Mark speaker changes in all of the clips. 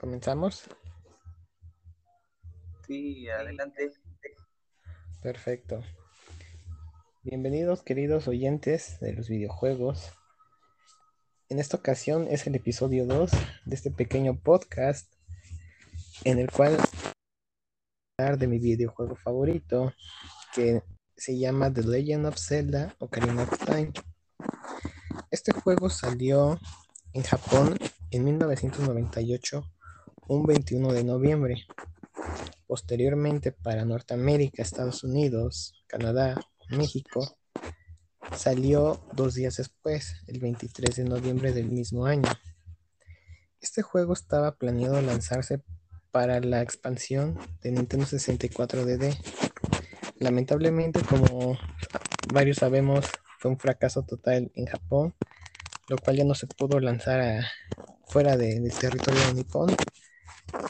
Speaker 1: ¿Comenzamos?
Speaker 2: Sí, adelante.
Speaker 1: Perfecto. Bienvenidos queridos oyentes de los videojuegos. En esta ocasión es el episodio 2 de este pequeño podcast en el cual voy a hablar de mi videojuego favorito que se llama The Legend of Zelda Ocarina of Time. Este juego salió en Japón en 1998, un 21 de noviembre. Posteriormente para Norteamérica, Estados Unidos, Canadá, México, salió dos días después, el 23 de noviembre del mismo año. Este juego estaba planeado lanzarse para la expansión de Nintendo 64 DD. Lamentablemente, como varios sabemos, fue un fracaso total en Japón, lo cual ya no se pudo lanzar fuera del territorio de Nippon.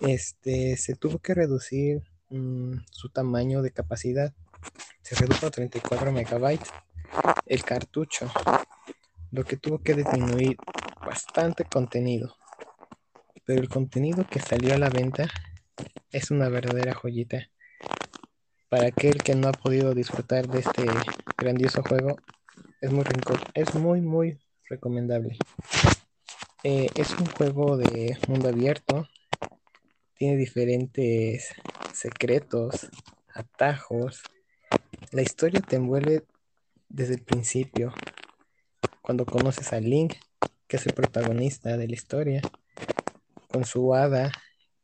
Speaker 1: Este, se tuvo que reducir mm, su tamaño de capacidad. Se redujo a 34 megabytes el cartucho, lo que tuvo que disminuir bastante contenido. Pero el contenido que salió a la venta es una verdadera joyita. Para aquel que no ha podido disfrutar de este grandioso juego, es muy, es muy, muy recomendable. Eh, es un juego de mundo abierto. Tiene diferentes secretos, atajos. La historia te envuelve desde el principio. Cuando conoces a Link, que es el protagonista de la historia, con su hada,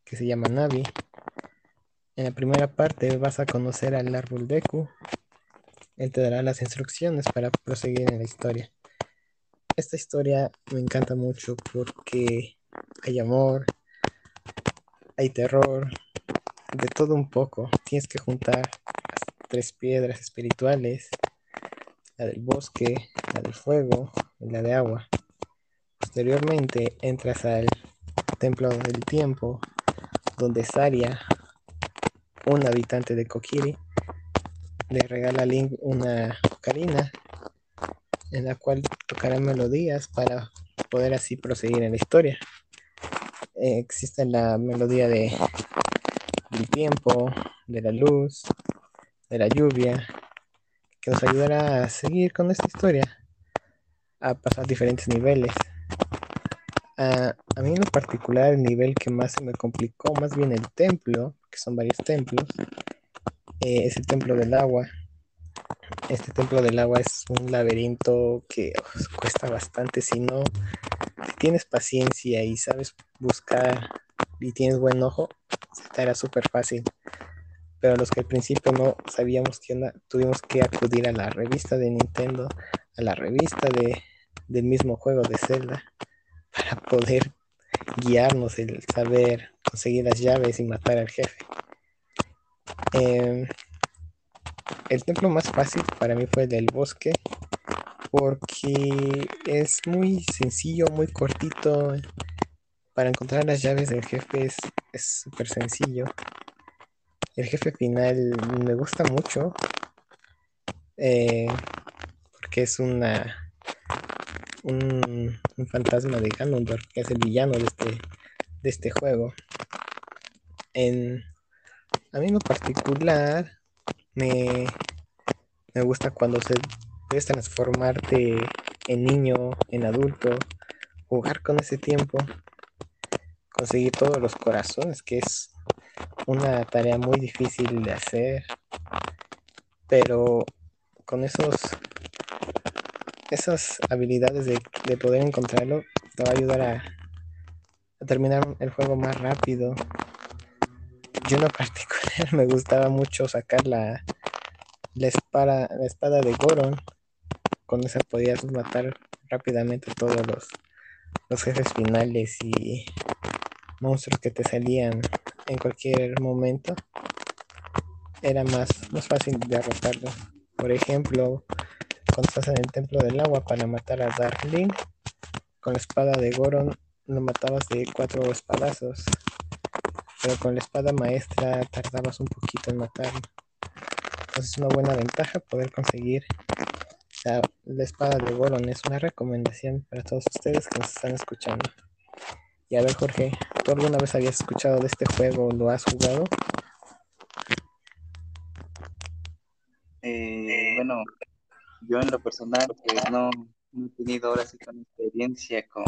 Speaker 1: que se llama Navi. En la primera parte vas a conocer al árbol Deku. Él te dará las instrucciones para proseguir en la historia. Esta historia me encanta mucho porque hay amor, hay terror, de todo un poco. Tienes que juntar las tres piedras espirituales, la del bosque, la del fuego y la de agua. Posteriormente entras al templo del tiempo, donde Saria, un habitante de Kokiri, le regala a Link una ocarina en la cual tocará melodías para poder así proseguir en la historia. Existe la melodía de, del tiempo, de la luz, de la lluvia, que nos ayudará a seguir con esta historia, a pasar diferentes niveles. a mí en lo particular el nivel que más se me complicó, más bien el templo, que son varios templos, eh, es el templo del agua este templo del agua es un laberinto que cuesta bastante. Si no, tienes paciencia y sabes buscar y tienes buen ojo, hará súper fácil. Pero los que al principio no sabíamos qué onda, tuvimos que acudir a la revista de Nintendo, a la revista de, del mismo juego de Zelda, para poder guiarnos, el saber conseguir las llaves y matar al jefe. Eh, el templo más fácil para mí fue el del bosque porque es muy sencillo, muy cortito. Para encontrar las llaves del jefe es súper sencillo. El jefe final me gusta mucho eh, porque es una un, fantasma de Ganondorf, que es el villano de este, de este juego. En, a mí en lo particular, me, me gusta cuando se puedes transformarte en niño, en adulto, jugar con ese tiempo, conseguir todos los corazones, que es una tarea muy difícil de hacer, pero con esos esas habilidades de, de poder encontrarlo te va a ayudar a, terminar el juego más rápido yo en lo particular me gustaba mucho sacar la, la, espada, la espada de Goron. Con esa podías matar rápidamente todos los, los jefes finales y monstruos que te salían en cualquier momento. Era más, más fácil derrotarlos. Por ejemplo, cuando estás en el templo del agua para matar a Darling, con la espada de Goron lo matabas de cuatro espadazos pero con la espada maestra tardabas un poquito en matarlo. Entonces es una buena ventaja poder conseguir la, la espada de Goron. Es una recomendación para todos ustedes que nos están escuchando. Y a ver, Jorge, ¿Tú alguna vez habías escuchado de este juego? ¿Lo has jugado?
Speaker 2: Eh, bueno, yo en lo personal pues no, no he tenido ahora sí con experiencia con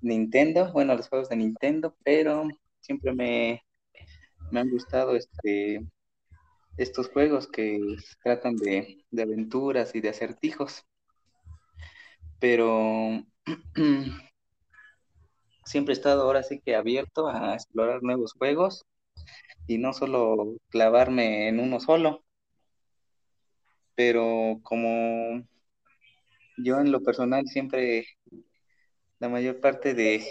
Speaker 2: Nintendo, bueno, los juegos de Nintendo, pero siempre me, me han gustado este estos juegos que tratan de, de aventuras y de acertijos. Pero siempre he estado ahora sí que abierto a explorar nuevos juegos y no solo clavarme en uno solo. Pero como yo en lo personal siempre, la mayor parte de,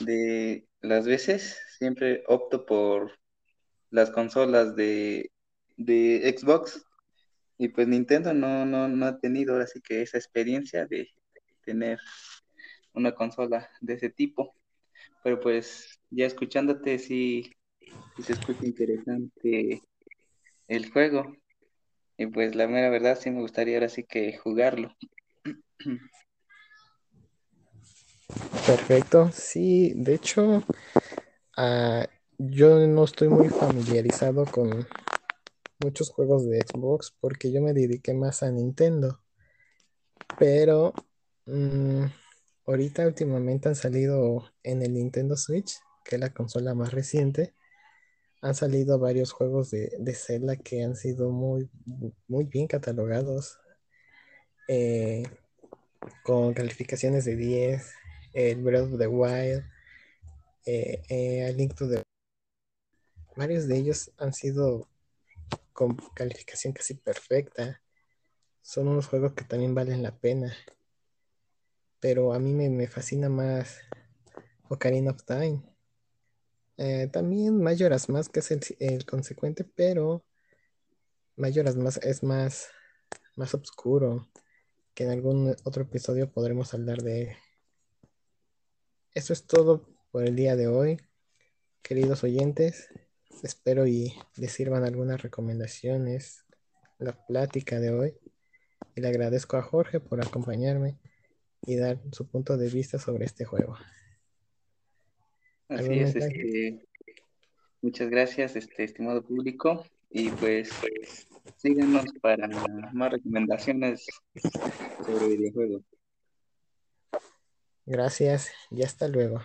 Speaker 2: de las veces, siempre opto por las consolas de, de Xbox y pues Nintendo no, no, no ha tenido así que esa experiencia de tener una consola de ese tipo. Pero pues ya escuchándote sí, se escucha interesante el juego. Y pues la mera verdad sí me gustaría ahora sí que jugarlo.
Speaker 1: Perfecto, sí, de hecho, uh, yo no estoy muy familiarizado con muchos juegos de Xbox porque yo me dediqué más a Nintendo. Pero mmm, ahorita últimamente han salido en el Nintendo Switch, que es la consola más reciente, han salido varios juegos de, de Zelda que han sido muy, muy bien catalogados, eh, con calificaciones de 10, el Breath of the Wild, eh, eh, A Link to the... Varios de ellos han sido con calificación casi perfecta. Son unos juegos que también valen la pena. Pero a mí me, me fascina más Ocarina of Time. Eh, también Majora's Mask es el, el, consecuente, pero Majora's Mask es más, más oscuro. Que en algún otro episodio podremos hablar de él. Eso es todo por el día de hoy, queridos oyentes. Espero y les sirvan algunas recomendaciones la plática de hoy. Y le agradezco a Jorge por acompañarme y dar su punto de vista sobre este juego.
Speaker 2: Así es, este, muchas gracias, este estimado público, y pues, pues síganos para más recomendaciones sobre videojuegos.
Speaker 1: Gracias y hasta luego.